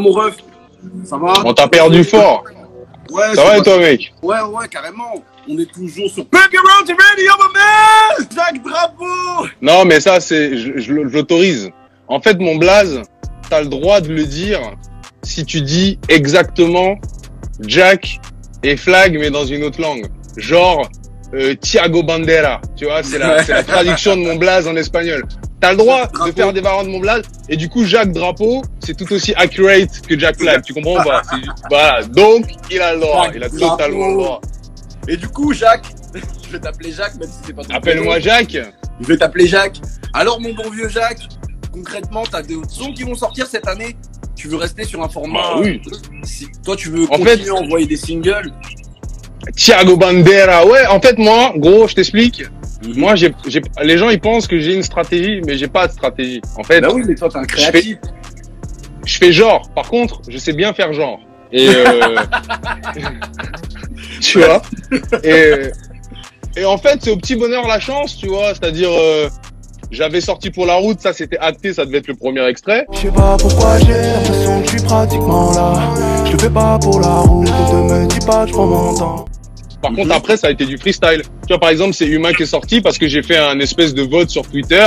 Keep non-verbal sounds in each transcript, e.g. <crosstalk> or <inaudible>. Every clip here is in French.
mon ref, ça va On t'a perdu fort. Ouais, Ça va et toi, mec Ouais, ouais, carrément. On est toujours sur Punk Around the Radio, my man Jacques Drapeau Non, mais ça, c'est, je, je l'autorise. En fait, mon blaze, t'as le droit de le dire si tu dis exactement Jack et flag, mais dans une autre langue. Genre, euh, Thiago Bandera. Tu vois, c'est la, c'est la <laughs> traduction de mon blaze en espagnol. T'as le droit de faire des variantes de mon blaze. Et du coup, Jacques Drapeau, c'est tout aussi accurate que Jack Flag. Tu comprends ou pas? <laughs> Voilà. Donc, il a le droit. Il a totalement le droit. Et du coup, Jacques, <laughs> je vais t'appeler Jacques, même si c'est pas ton Appelle-moi. Jacques. Je vais t'appeler Jacques. Alors, mon bon vieux Jacques, concrètement, t'as des sons qui vont sortir cette année. Tu veux rester sur un format. Bah oui. Si toi, tu veux En continuer fait- à envoyer des singles. Thiago Bandera. Ouais, en fait, moi, gros, je t'explique. Moi, j'ai, j'ai, les gens, ils pensent que j'ai une stratégie, mais j'ai pas de stratégie. En fait, Bah oui, mais toi, t'es un créatif. je fais genre. Par contre, je sais bien faire genre. Et euh, <laughs> tu vois? Et, et en fait, c'est au petit bonheur la chance, tu vois. C'est-à-dire, euh, j'avais sorti pour la route, ça c'était acté, ça devait être le premier extrait. Je sais pas pourquoi j'ai l'impression que je suis pratiquement là. Je le fais pas pour la route, ne me dis pas que je prends mon temps. Par Mhm. contre, après, ça a été du freestyle. Tu vois, par exemple, c'est Humain qui est sorti parce que j'ai fait un espèce de vote sur Twitter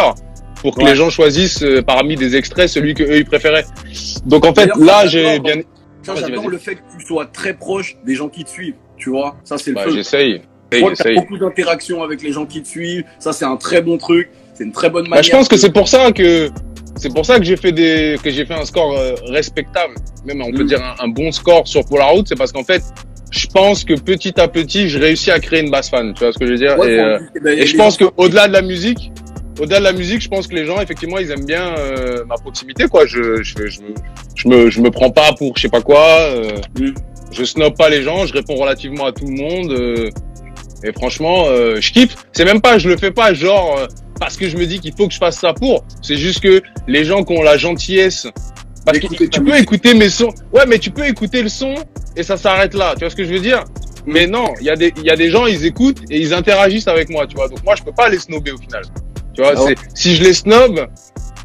pour que Ouais. les gens choisissent euh, parmi des extraits celui que eux ils préféraient. Donc en fait, là, j'ai bien. Vas-y, j'adore le fait que tu sois très proche des gens qui te suivent. Tu vois, ça, c'est le Bah, feu. j'essaye. Je que beaucoup d'interactions avec les gens qui te suivent. Ça, c'est un très bon truc. C'est une très bonne manière. Bah, je pense que c'est pour ça que c'est pour ça que j'ai fait des que j'ai fait un score euh, respectable, même on peut Mm. dire un, un bon score sur pour la route, c'est parce qu'en fait, je pense que petit à petit, je réussis à créer une base fan, tu vois ce que je veux dire? Ouais, et, euh, eh ben, et je pense que au-delà de la musique, au-delà de la musique, je pense que les gens effectivement, ils aiment bien euh, ma proximité quoi, je je je me je me je me prends pas pour je sais pas quoi, euh, Mm. je snob pas les gens, je réponds relativement à tout le monde euh, et franchement, euh, je kiffe. C'est même pas, je le fais pas genre euh, parce que je me dis qu'il faut que je fasse ça pour. C'est juste que les gens qui ont la gentillesse, parce que tu peux écouter mes sons. Ouais, mais tu peux écouter le son et ça s'arrête là. Tu vois ce que je veux dire? Mais non, il y a des, il y a des gens, ils écoutent et ils interagissent avec moi. Tu vois. Donc moi, je peux pas les snobber au final. Tu vois. Ah ouais. c'est si je les snob.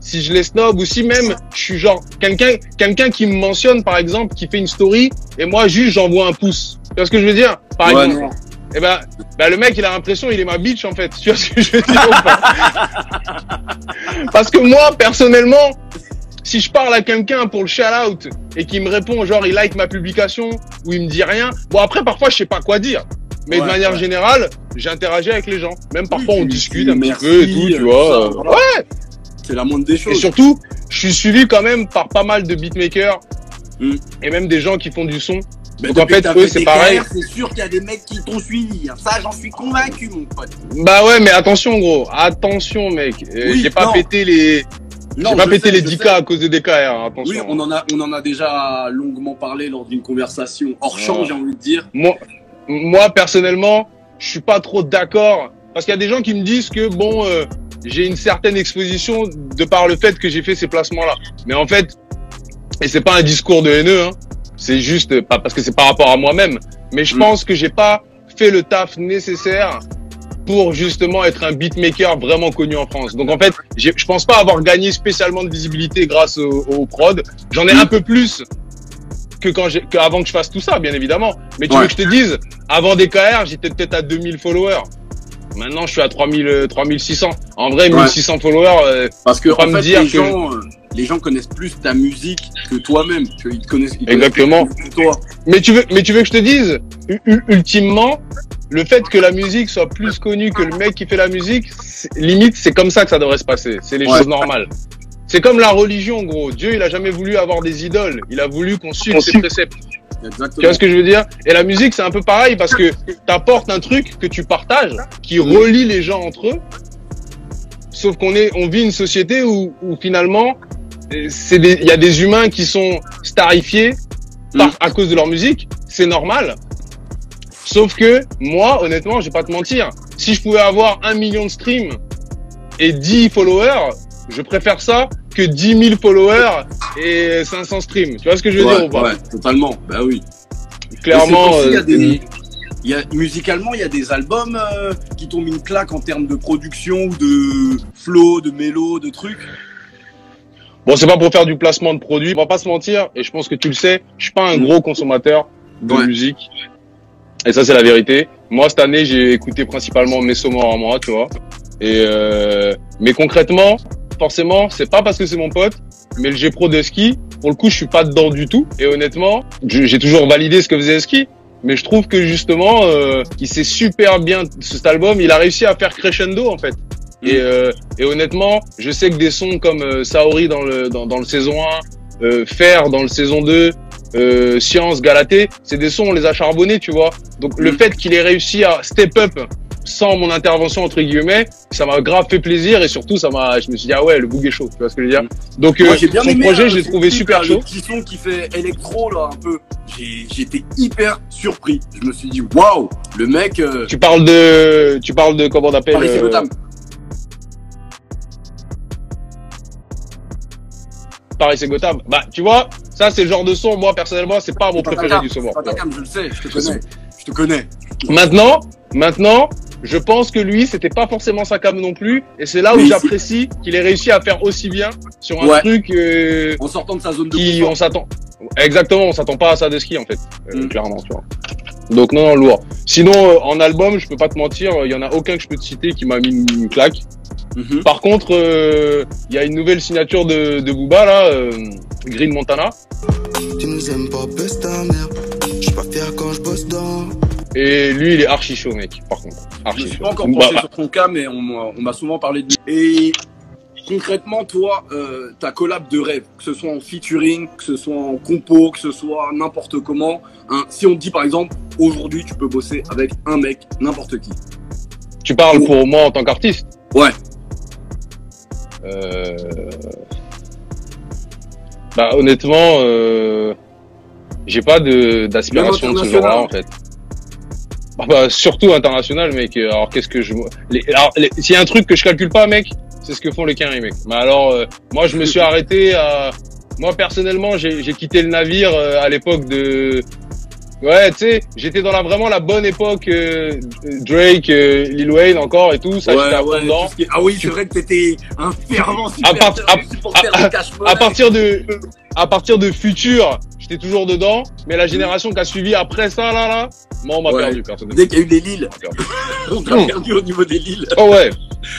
Si je les snob ou si même je suis genre quelqu'un quelqu'un qui me mentionne par exemple qui fait une story et moi juste j'envoie un pouce. Tu vois ce que je veux dire? Par Ouais, exemple. non. Eh ben, ben, le mec, il a l'impression, il est ma bitch, en fait. Tu vois ce que je veux dire <laughs> Parce que moi, personnellement, si je parle à quelqu'un pour le shout-out et qu'il me répond, genre, il like ma publication ou il me dit rien, bon, après, parfois, je sais pas quoi dire. Mais de manière ouais. générale, j'interagis avec les gens. Même parfois, on dis discute un merci, petit peu et tout, tu vois. ça, voilà. Ouais. C'est la moindre des Et choses. surtout, je suis suivi quand même par pas mal de beatmakers Mm. et même des gens qui font du son. Mais Donc, en fait, eux, c'est pareil. C'est sûr qu'il y a des mecs qui t'ont suivi. hein. Ça, j'en suis convaincu, mon pote. Bah ouais, mais attention, gros. Attention, mec. Euh, Oui, J'ai pas non. pété les, Non, pas pété les je 10K sais. à cause de DKR, hein, attention. Oui, on en a, on en a déjà longuement parlé lors d'une conversation hors champ, Ouais. j'ai envie de dire. moi, moi, personnellement, je suis pas trop d'accord. Parce qu'il y a des gens qui me disent que, bon, euh, j'ai une certaine exposition de par le fait que j'ai fait ces placements-là. Mais en fait, et c'est pas un discours de haineux, hein, c'est juste, pas parce que c'est par rapport à moi-même, mais je Mm. pense que j'ai pas fait le taf nécessaire pour justement être un beatmaker vraiment connu en France. Donc en fait, je pense pas avoir gagné spécialement de visibilité grâce au, au prod. J'en ai Mm. un peu plus que quand j'ai, qu'avant que je fasse tout ça, bien évidemment. Mais tu Ouais. veux que je te dise, avant DKR, j'étais peut-être à 2000 followers. Maintenant, je suis à 3000, euh, 3600. En vrai, Ouais. 1600 followers, euh, Parce que en me fait, dire les, que- gens, euh, les gens connaissent plus ta musique que toi-même. Ils te connaissent, ils connaissent Exactement. plus que toi. Mais tu veux, mais tu veux que je te dise, ultimement, le fait que la musique soit plus connue que le mec qui fait la musique, limite, c'est comme ça que ça devrait se passer. C'est les Ouais. choses normales. C'est comme la religion, gros. Dieu, il a jamais voulu avoir des idoles. Il a voulu qu'on suive ses préceptes. Tu vois ce que je veux dire? Et la musique, c'est un peu pareil parce que t'apportes un truc que tu partages, qui Mm. relie les gens entre eux. Sauf qu'on est, on vit une société où, où finalement, il y a des humains qui sont starifiés par, Mm. à cause de leur musique. C'est normal. Sauf que moi, honnêtement, je vais pas te mentir. Si je pouvais avoir un million de streams et 10 followers, je préfère ça que 10 000 followers et 500 streams. Tu vois ce que je veux ouais, dire ou pas? ouais, totalement. Bah oui. Clairement. Il euh, des- il y a, musicalement, il y a des albums euh, qui t'ont mis une claque en termes de production ou de flow, de mélo, de trucs. Bon, c'est pas pour faire du placement de produits. On va pas se mentir, et je pense que tu le sais, je suis pas un gros consommateur de Ouais. musique. Et ça, c'est la vérité. Moi, cette année, j'ai écouté principalement Mesomor à moi, tu vois. Et euh, mais concrètement, forcément, c'est pas parce que c'est mon pote, mais le G-Pro de ski, pour le coup, je suis pas dedans du tout. Et honnêtement, j'ai toujours validé ce que faisait ski. Mais je trouve que justement, euh, il s'est super bien cet album. Il a réussi à faire crescendo en fait. Et, euh, et honnêtement, je sais que des sons comme euh, Saori dans le dans, dans le saison 1, euh, Fer dans le saison 2, euh, Science, Galatée, c'est des sons on les a charbonnés, tu vois. Donc le Mm. fait qu'il ait réussi à step up sans mon intervention entre guillemets, ça m'a grave fait plaisir et surtout ça m'a, je me suis dit ah ouais le boug est chaud, tu vois ce que je veux dire. Donc Moi, euh, j'ai bien son aimé. projet, hein, son trouvé clip, super là, chaud. Le petit son qui fait électro, là, un peu. J'ai- J'étais hyper surpris. Je me suis dit, waouh, le mec. euh, Tu parles de, tu parles de comment on appelle Paris, euh, Gotham. Paris c'est Gotham. Bah tu vois, ça c'est le genre de son. Moi personnellement, c'est pas mon pas préféré du pas ta cam, je le sais, je te connais. Je te connais. Maintenant, maintenant, je pense que lui, c'était pas forcément sa cam non plus, et c'est là où j'apprécie qu'il ait réussi à faire aussi bien sur un Ouais. truc euh, En sortant de sa zone de qui, confort. on s'attend. Exactement, on s'attend pas à ça de ski en fait, euh, Mm. clairement, tu vois. Donc non, non, lourd. Sinon, euh, en album, je peux pas te mentir, il y en a aucun que je peux te citer qui m'a mis une, une claque. Mhm. Par contre, euh, il y a une nouvelle signature de, de Booba là, Green Montana, Tu nous aimes pas, baisse ta mère. Je suis pas fier quand je bosse dans. et lui, il est archi chaud, mec. Par contre, Je me suis pas encore Bah, penché bah, sur ton cas, mais on, m'a- on m'a souvent parlé de lui. Et concrètement, toi, euh, ta collab de rêve, que ce soit en featuring, que ce soit en compo, que ce soit n'importe comment, hein, si on te dit par exemple, aujourd'hui tu peux bosser avec un mec, n'importe qui. Tu parles pour moi en tant qu'artiste? Ouais. Euh... Bah honnêtement, euh... j'ai pas de d'aspiration de ce genre-là en fait. Bah, bah, surtout international, mec. Alors qu'est-ce que je... Les... Alors, les- s'il y a un truc que je calcule pas, mec, c'est ce que font les Quinri, mec. Mais alors, euh, moi je me suis arrêté à... Moi personnellement, j'ai j'ai quitté le navire euh, à l'époque de... Ouais, tu sais, j'étais dans la vraiment la bonne époque euh, Drake, euh, Lil Wayne encore et tout, ça j'étais à fond dedans. tout ce qui Ah oui, c'est vrai que t'étais un fervent À part- supporter, supporter de Cash à partir de à partir de futur, j'étais toujours dedans, mais la génération qui a suivi après ça là là, moi on m'a Ouais. perdu personnellement. Dès qu'il y a eu les Lilles, <laughs> On t'a perdu au niveau des Lilles. Oh ouais,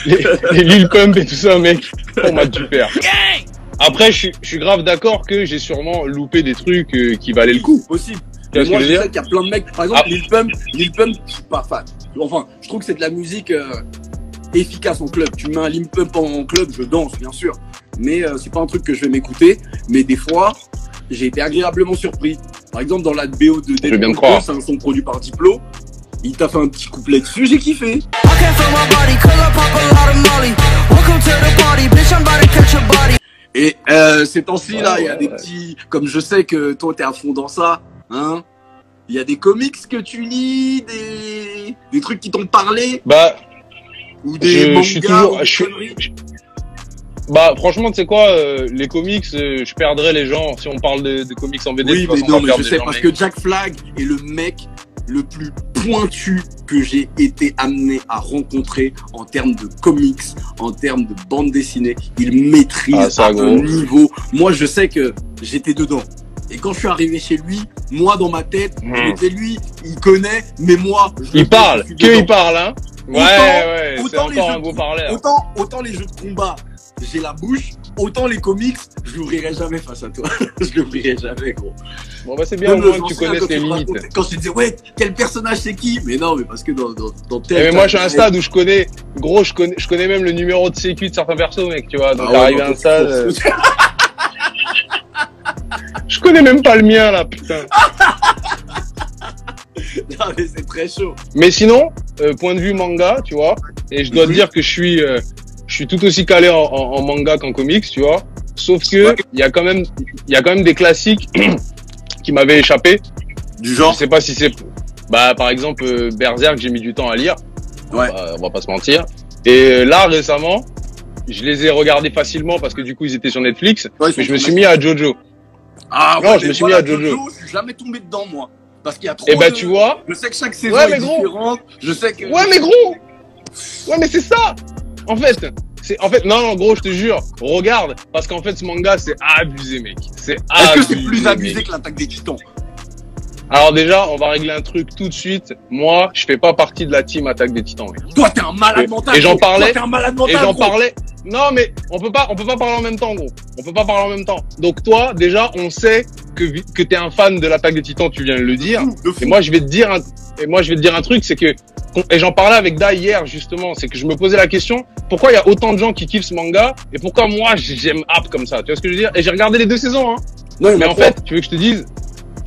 les, les Lil Pump et tout ça mec, on m'a dû perdre. Après je suis je suis grave d'accord que j'ai sûrement loupé des trucs euh, qui valaient le coup. Possible. Ce moi, je sais qu'il y a plein de mecs, par exemple, Ah. Lil Pump, Lil Pump, je suis pas fan. Enfin, je trouve que c'est de la musique euh, efficace en club. Tu mets un Lil Pump en club, je danse, bien sûr. Mais euh, c'est pas un truc que je vais m'écouter. Mais des fois, j'ai été agréablement surpris. Par exemple, dans la BO de Deadpool te croire. 2, c'est un son produit par Diplo. Il t'a fait un petit couplet dessus, j'ai kiffé. Et euh, ces temps-ci, là, il y a Ouais, des ouais. petits... Comme je sais que toi, t'es à fond dans ça, hein il y a des comics que tu lis, des, des trucs qui t'ont parlé, Bah ou des Je- je mangas, suis toujours- ou des je suis- conneries. bah franchement tu sais quoi, euh, les comics, euh, je perdrais les gens si on parle de, de comics en BD. Oui, mais non, mais je sais gens, parce que Jack Flag est le mec le plus pointu que j'ai été amené à rencontrer en termes de comics, en termes de bande dessinée. Il maîtrise Ah, à un niveau. Moi, je sais que j'étais dedans. Et quand je suis arrivé chez lui, moi dans ma tête, Hmm. je m'étais lui, il connaît, mais moi, je Il parle, que dedans. il parle hein. Ouais Autant- ouais, autant les jeux un de- beau parleur. Autant, autant les jeux de combat, j'ai la bouche, autant les comics, je l'ouvrirai jamais face à toi. <laughs> je l'ouvrirai jamais, gros. Bon bah c'est bien au moins que tu connaisses les limites. Quand je te disais, ouais, quel personnage c'est qui? Mais non, mais parce que dans, dans, dans tel. Eh, mais moi, je suis à un stade où je connais, gros, je connais, je connais même le numéro de sécu de certains persos, mec, tu vois. Donc, Ah ouais, arrivé à un stade, euh, <laughs> je connais même pas le mien, là, putain. <laughs> Non, mais c'est très chaud. Mais sinon, euh, point de vue manga, tu vois, et je dois te Mhm. dire que je suis, euh, je suis tout aussi calé en, en- en manga qu'en comics, tu vois. Sauf que, Ouais. il y a quand même, il y a quand même des classiques <clears throat> qui m'avaient échappé. Du Je genre sais pas si c'est, bah, par exemple, euh, Berserk, j'ai mis du temps à lire. Ouais. Bah, on va pas se mentir. Et euh, là, récemment, je les ai regardés facilement parce que du coup, ils étaient sur Netflix. Ouais, Mais je me suis mis à Jojo. Ah, Non, ouais, je me suis mis à Jojo. Je suis jamais tombé dedans, moi. Parce qu'il y a trop. Et bah, de- tu vois. Je sais que chaque saison Ouais, est mais gros. différente. Je sais que. Ouais, mais gros! Ouais, mais c'est ça! En fait, C'est en fait non, non, gros, je te jure, regarde, parce qu'en fait ce manga c'est abusé, mec. C'est Est-ce que c'est abusé, plus abusé mec. que l'attaque des titans? Alors déjà, on va régler un truc tout de suite. Moi, je fais pas partie de la team Attaque des Titans. mec. Toi, t'es un malade Et- mental. et j'en parlais- Toi, un malade Et mental. j'en gros. parlais. Non, mais on peut pas, on peut pas parler en même temps, gros. On peut pas parler en même temps. Donc toi, déjà, on sait que que t'es un fan de l'Attaque des Titans. Tu viens de le dire. De fou. Et moi, je vais te dire, un, et moi, je vais te dire un truc, c'est que, et j'en parlais avec Da hier, justement, c'est que je me posais la question, pourquoi il y a autant de gens qui kiffent ce manga, et pourquoi moi, <laughs> j'aime App comme ça, tu vois ce que je veux dire? Et j'ai regardé les deux saisons, hein. Non, Mais en fait, tu veux que je te dise,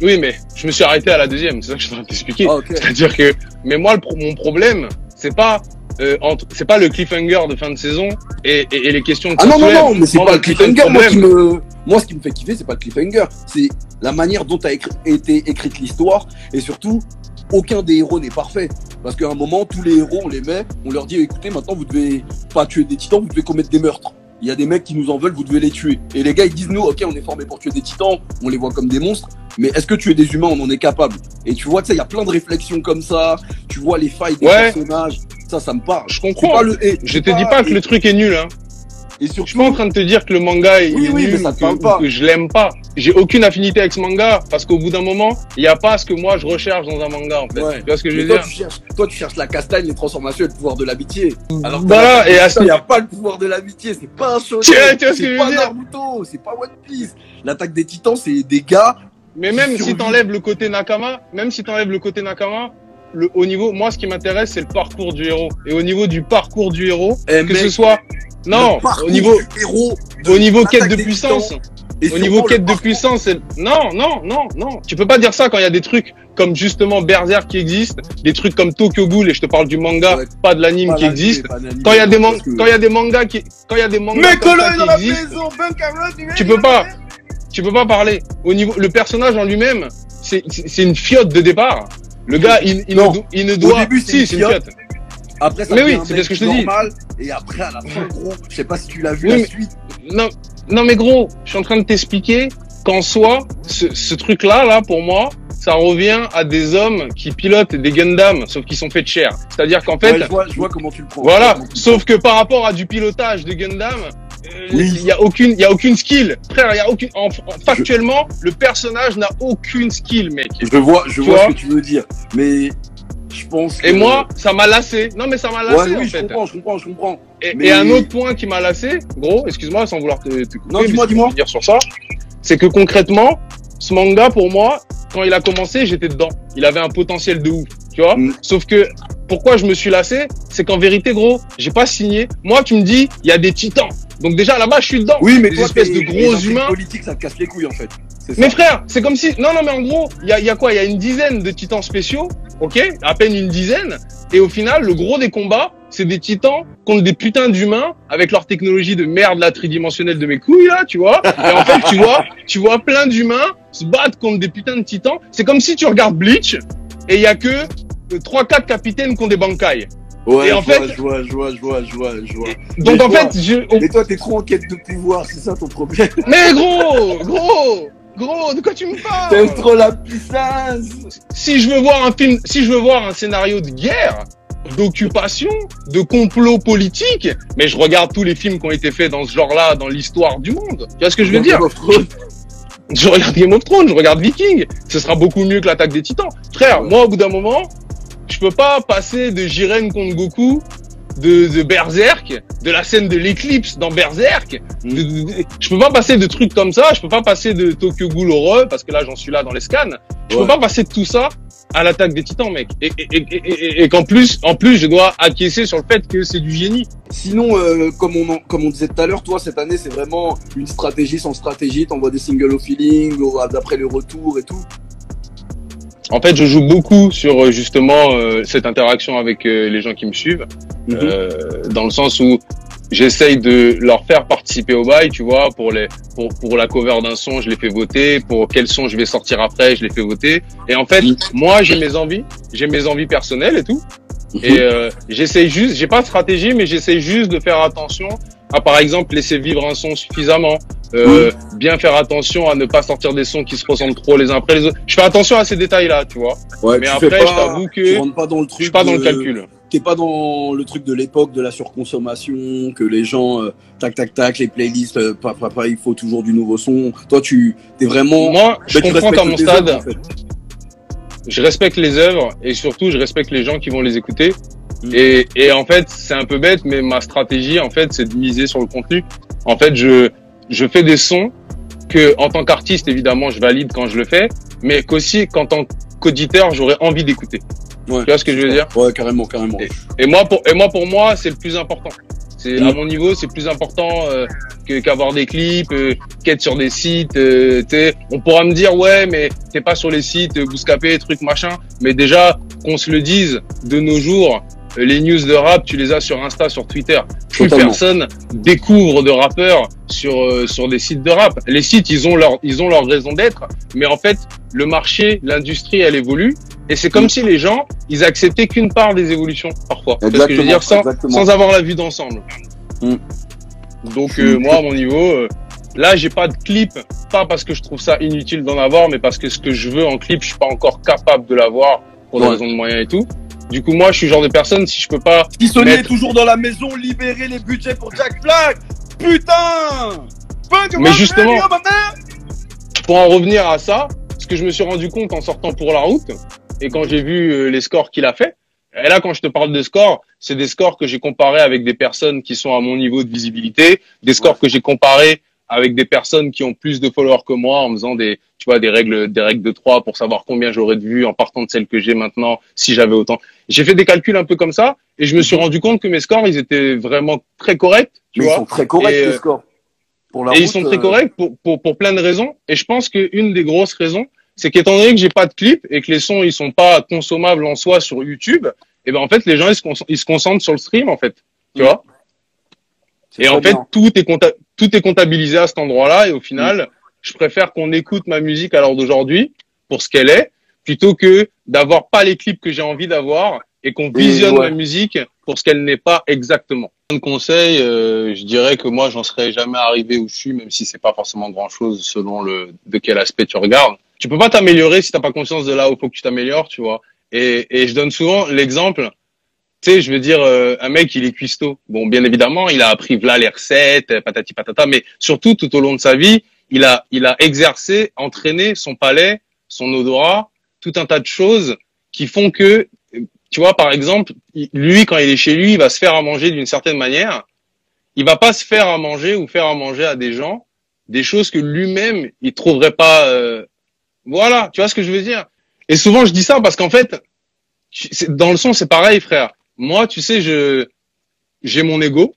oui, mais je me suis arrêté à la deuxième, c'est ça que je suis en train de t'expliquer. Ah, ok. C'est-à-dire que, mais moi, le pro- mon problème, c'est pas, euh, entre, c'est pas le cliffhanger de fin de saison et, et, et les questions que Ah non, non, non, mais c'est pas le cliffhanger. Moi, qui me... moi, ce qui me fait kiffer, c'est pas le cliffhanger. C'est la manière dont a écrit- été écrite l'histoire. Et surtout, aucun des héros n'est parfait. Parce qu'à un moment, tous les héros, on les met, on leur dit écoutez, maintenant, vous devez pas tuer des titans, vous devez commettre des meurtres. Il y a des mecs qui nous en veulent, vous devez les tuer. Et les gars, ils disent nous, ok, on est formés pour tuer des titans, on les voit comme des monstres. Mais est-ce que tuer des humains, on en est capable Et tu vois, tu sais, il y a plein de réflexions comme ça. Tu vois les failles des Ouais. personnages. Ça, ça me parle. Je comprends. pas le- Je te dis pas que et- le truc est nul, hein. Et Je suis surtout, pas en train de te dire que le manga est Oui, est oui, nul mais ça te ou pas. que je l'aime pas. J'ai aucune affinité avec ce manga parce qu'au bout d'un moment, il n'y a pas ce que moi je recherche dans un manga en fait. Ouais. Tu vois ce que je veux toi, dire? tu cherches, toi, tu cherches la castagne, les transformations et le pouvoir de l'amitié. Alors Voilà, là, et à ce- il n'y a pas le pouvoir de l'amitié. C'est pas un show. Tu tu C'est pas Naruto. C'est pas One Piece. L'attaque des titans, c'est des gars. Mais même si t'enlèves le côté Nakama, même si t'enlèves le côté Nakama, le, au niveau, moi ce qui m'intéresse c'est le parcours du héros. Et au niveau du parcours du héros, Eh, que mec, ce soit, non, au niveau, héros. au niveau quête de puissance, au niveau quête de puissance, non, non, non, non. Tu peux pas dire ça quand il y a des trucs comme justement Berserk qui existent, des trucs comme Tokyo Ghoul et je te parle du manga, Ouais. pas de l'anime qui existe. Quand il y a des man- parce que- quand il y a des mangas qui, quand il y a des mangas Mais comme Colo ça est dans qui la maison. Tu peux pas. Tu peux pas parler. Au niveau, le personnage en lui-même, c'est, c'est une fiotte de départ. Le gars, il, il, Non. ne, il ne doit, début, c'est si, c'est une fiotte. fiotte. Après, ça Mais oui, c'est mec ce que je te dis. Et après, à la fin, gros, je sais pas si tu l'as vu Oui, la mais- suite. Non, non, mais gros, je suis en train de t'expliquer qu'en soi, ce, ce truc-là, là, pour moi, ça revient à des hommes qui pilotent des Gundam, sauf qu'ils sont faits de chair. C'est-à-dire qu'en fait, Ouais, je vois, je vois comment tu le prends. voilà, sauf que par rapport à du pilotage de Gundam, il Oui. y a aucune, il y a aucune skill. Frère, il y a aucune, en- en- factuellement, le personnage n'a aucune skill, mec. Je vois, je Tu vois vois ce que tu veux dire. Mais je pense que... Et moi, ça m'a lassé. Non, mais ça m'a lassé, ouais, en oui, je fait. comprends, je comprends, je comprends. Et, Mais- et un autre point qui m'a lassé, gros, excuse-moi, sans vouloir te, te couper, Non, dis-moi, dis-moi. dire sur ça, c'est que concrètement, ce manga, pour moi, quand il a commencé, j'étais dedans. Il avait un potentiel de ouf, tu vois. Mm. Sauf que, pourquoi je me suis lassé, c'est qu'en vérité, gros, j'ai pas signé. Moi, tu me dis, il y a des titans. Donc déjà, là-bas, je suis dedans. Oui, mais Des toi, espèces de gros humains. politiques, ça te casse les couilles, en fait. C'est ça. Mais frère, c'est comme si, non, non, mais en gros, il y a, y a quoi? Il y a une dizaine de titans spéciaux, ok? À peine une dizaine. Et au final, le gros des combats, c'est des titans contre des putains d'humains avec leur technologie de merde, là, tridimensionnelle de mes couilles, là, tu vois? Et en fait, tu vois, tu vois plein d'humains se battre contre des putains de titans. C'est comme si tu regardes Bleach et il y a que euh, trois, quatre capitaines qui ont des bankai. Ouais, Et en je vois, fait- je vois, je vois, je vois, je vois, je vois. Donc, Mais en toi- fait, je, on- Mais toi, t'es trop en quête de pouvoir, c'est ça ton problème. <laughs> mais gros, gros, gros, de quoi tu me parles? T'aimes trop la puissance. si je veux voir un film, si je veux voir un scénario de guerre, d'occupation, de complot politique, mais je regarde tous les films qui ont été faits dans ce genre-là, dans l'histoire du monde. Tu vois ce que je veux dire? Je regarde Game of Thrones, je regarde Viking. Ce sera beaucoup mieux que l'attaque des Titans. Frère, Ouais. moi, au bout d'un moment, je peux pas passer de Jiren contre Goku, de, de Berserk, de la scène de l'éclipse dans Berserk. Mm. de- de- de- je peux pas passer de trucs comme ça. Je peux pas passer de Tokyo Ghoul Horror, parce que là, j'en suis là dans les scans. Je Ouais. peux pas passer de tout ça à l'attaque des Titans, mec. Et, et, et, et, et- et qu'en plus, en plus, je dois acquiescer sur le fait que c'est du génie. Sinon, euh, comme, on en- comme on disait tout à l'heure, toi, cette année, c'est vraiment une stratégie sans stratégie. T'envoies des singles au feeling, au- d'après le retour et tout. En fait, je joue beaucoup sur euh, justement euh, cette interaction avec euh, les gens qui me suivent, Mhm. euh, dans le sens où j'essaye de leur faire participer au bail, tu vois, pour les pour pour la cover d'un son, je les fais voter, pour quel son je vais sortir après, je les fais voter. Et en fait, Mhm. moi, j'ai mes envies, j'ai mes envies personnelles et tout. Et euh, j'essaye juste, j'ai pas de stratégie, mais j'essaye juste de faire attention à, par exemple, laisser vivre un son suffisamment, euh, bien faire attention à ne pas sortir des sons qui se ressemblent trop les uns après les autres. Je fais attention à ces détails-là, tu vois. Ouais, Mais tu après, fais je pas- t'avoue que tu rentres pas dans le truc. Je suis pas dans le calcul. t'es pas dans le truc de l'époque de la surconsommation, que les gens euh, tac tac tac, les playlists, euh, pa- pa- pa- il faut toujours du nouveau son. Toi, tu t'es vraiment. Moi, je Ben, tu comprends qu'à mon stade, œuvres, en fait. je respecte les œuvres et surtout je respecte les gens qui vont les écouter. Mm. Et, et en fait, c'est un peu bête, mais ma stratégie, en fait, c'est de miser sur le contenu. En fait, je, je fais des sons que, en tant qu'artiste, évidemment, je valide quand je le fais, mais qu'aussi, qu'en tant qu'auditeur, j'aurais envie d'écouter. Ouais. Tu vois ce que je veux dire? Ouais, carrément, carrément. Et moi, pour, et moi, pour moi, c'est le plus important. C'est Mm. à mon niveau, c'est plus important euh, que qu'avoir des clips, euh, qu'être sur des sites. Euh, on pourra me dire ouais, mais t'es pas sur les sites, euh, Bouscapé, trucs machin. Mais déjà, qu'on se le dise, de nos jours, les news de rap, tu les as sur Insta, sur Twitter. Plus Totalement. personne découvre de rappeurs sur euh, sur des sites de rap. Les sites, ils ont leur ils ont leur raison d'être, mais en fait, le marché, l'industrie, elle évolue. Et c'est comme Mm. si les gens, ils acceptaient qu'une part des évolutions parfois. C'est ce que je veux Exactement, dire? Sans, exactement. sans avoir la vue d'ensemble. Mm. Donc euh, moi, à mon niveau, euh, là, j'ai pas de clip, pas parce que je trouve ça inutile d'en avoir, mais parce que ce que je veux en clip, je suis pas encore capable de l'avoir pour des Ouais. raisons de moyens et tout. Du coup, moi, je suis le genre de personne, si je peux pas Si Sony Mettre- est toujours dans la maison, libérer les budgets pour Jack Black. Putain. Mais justement- pour en revenir à ça, ce que je me suis rendu compte en sortant pour la route et quand j'ai vu euh, les scores qu'il a fait. Et là, quand je te parle de scores, c'est des scores que j'ai comparés avec des personnes qui sont à mon niveau de visibilité, des scores que j'ai comparés avec des personnes qui ont plus de followers que moi en faisant des, tu vois, des règles, des règles de trois pour savoir combien j'aurais de vues en partant de celles que j'ai maintenant si j'avais autant. J'ai fait des calculs un peu comme ça et je me suis rendu compte que mes scores, ils étaient vraiment très corrects, tu Mais vois. ils sont très corrects, Et, les euh, scores. Pour la Et ils route, sont très euh, corrects pour, pour, pour plein de raisons. Et je pense qu'une des grosses raisons, c'est qu'étant donné que j'ai pas de clip et que les sons ils sont pas consommables en soi sur YouTube, et ben en fait les gens ils se, ils se concentrent sur le stream en fait, tu Mm. vois? Et en fait tout est compta- tout est comptabilisé à cet endroit-là et au final, je préfère qu'on écoute ma musique à l'heure d'aujourd'hui pour ce qu'elle est, plutôt que d'avoir pas les clips que j'ai envie d'avoir et qu'on visionne ouais. ma musique pour ce qu'elle n'est pas exactement. Un conseil, euh, je dirais que moi j'en serais jamais arrivé où je suis, même si c'est pas forcément grand chose selon le de quel aspect tu regardes. Tu peux pas t'améliorer si t'as pas conscience de là où faut que tu t'améliores, tu vois. Et, et je donne souvent l'exemple, tu sais, je veux dire, euh, un mec il est cuistot. Bon, bien évidemment, il a appris là les recettes, euh, patati patata, mais surtout tout au long de sa vie, il a il a exercé, entraîné son palais, son odorat, tout un tas de choses qui font que tu vois, par exemple, lui, quand il est chez lui, il va se faire à manger d'une certaine manière. Il va pas se faire à manger ou faire à manger à des gens des choses que lui-même il trouverait pas. euh, Voilà, tu vois ce que je veux dire? Et souvent, je dis ça parce qu'en fait, dans le son, c'est pareil, frère. Moi, tu sais, je j'ai mon ego,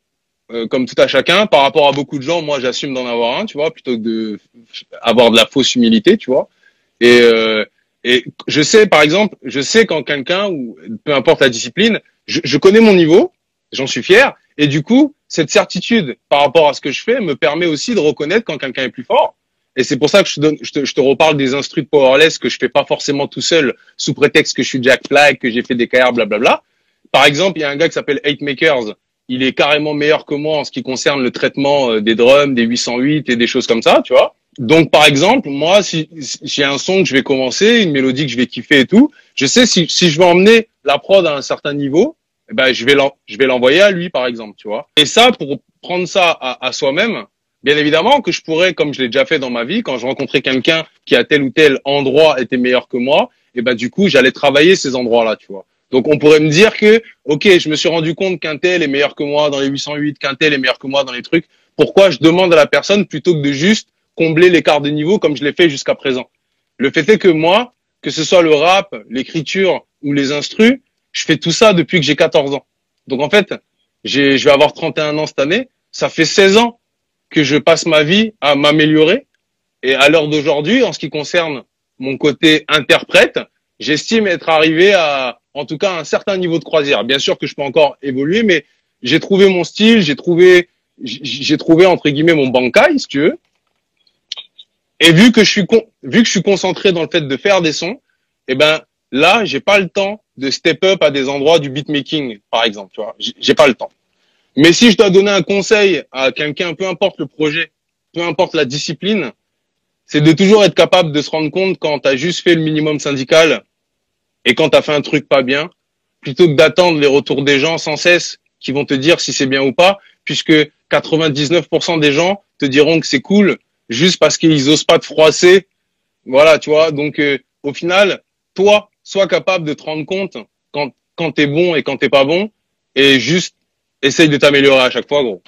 euh, comme tout à chacun. Par rapport à beaucoup de gens, moi, j'assume d'en avoir un, tu vois, plutôt que de avoir de la fausse humilité, tu vois. Et euh, et je sais, par exemple, je sais quand quelqu'un, ou peu importe la discipline, je, je connais mon niveau, j'en suis fier, et du coup, cette certitude par rapport à ce que je fais me permet aussi de reconnaître quand quelqu'un est plus fort. Et c'est pour ça que je te, je, te, je te reparle des instrus de powerless que je fais pas forcément tout seul, sous prétexte que je suis Jack Flag, que j'ai fait des KR, blablabla. Par exemple, il y a un gars qui s'appelle Eight Makers. Il est carrément meilleur que moi en ce qui concerne le traitement euh, des drums, des 808 et des choses comme ça, tu vois. Donc, par exemple, moi, si, j'ai un son que je vais commencer, une mélodie que je vais kiffer et tout, je sais si, si je veux emmener la prod à un certain niveau, eh ben, je vais je vais l'envoyer à lui, par exemple, tu vois. Et ça, pour prendre ça à, à soi-même, bien évidemment que je pourrais, comme je l'ai déjà fait dans ma vie, quand je rencontrais quelqu'un qui à tel ou tel endroit était meilleur que moi, et ben, du coup, j'allais travailler ces endroits-là, tu vois. Donc, on pourrait me dire que, OK, je me suis rendu compte qu'un tel est meilleur que moi dans les 808, qu'un tel est meilleur que moi dans les trucs. Pourquoi je demande à la personne plutôt que de juste combler l'écart de niveau comme je l'ai fait jusqu'à présent? Le fait est que moi, que ce soit le rap, l'écriture ou les instrus, je fais tout ça depuis que j'ai 14 ans. Donc en fait, je vais avoir 31 ans cette année. Ça fait 16 ans que je passe ma vie à m'améliorer. Et à l'heure d'aujourd'hui, en ce qui concerne mon côté interprète, j'estime être arrivé à, en tout cas, un certain niveau de croisière. Bien sûr que je peux encore évoluer, mais j'ai trouvé mon style, j'ai trouvé, j'ai trouvé entre guillemets mon bankai, si tu veux. Et vu que je suis con- vu que je suis concentré dans le fait de faire des sons, eh ben là, j'ai pas le temps de step up à des endroits du beatmaking, par exemple, tu vois. J'ai pas le temps. Mais si je dois donner un conseil à quelqu'un, peu importe le projet, peu importe la discipline, c'est de toujours être capable de se rendre compte quand tu as juste fait le minimum syndical et quand tu as fait un truc pas bien, plutôt que d'attendre les retours des gens sans cesse qui vont te dire si c'est bien ou pas, puisque 99% des gens te diront que c'est cool juste parce qu'ils osent pas te froisser. Voilà, tu vois. Donc, euh, au final, toi, sois capable de te rendre compte quand, quand t'es bon et quand t'es pas bon et juste essaye de t'améliorer à chaque fois, gros.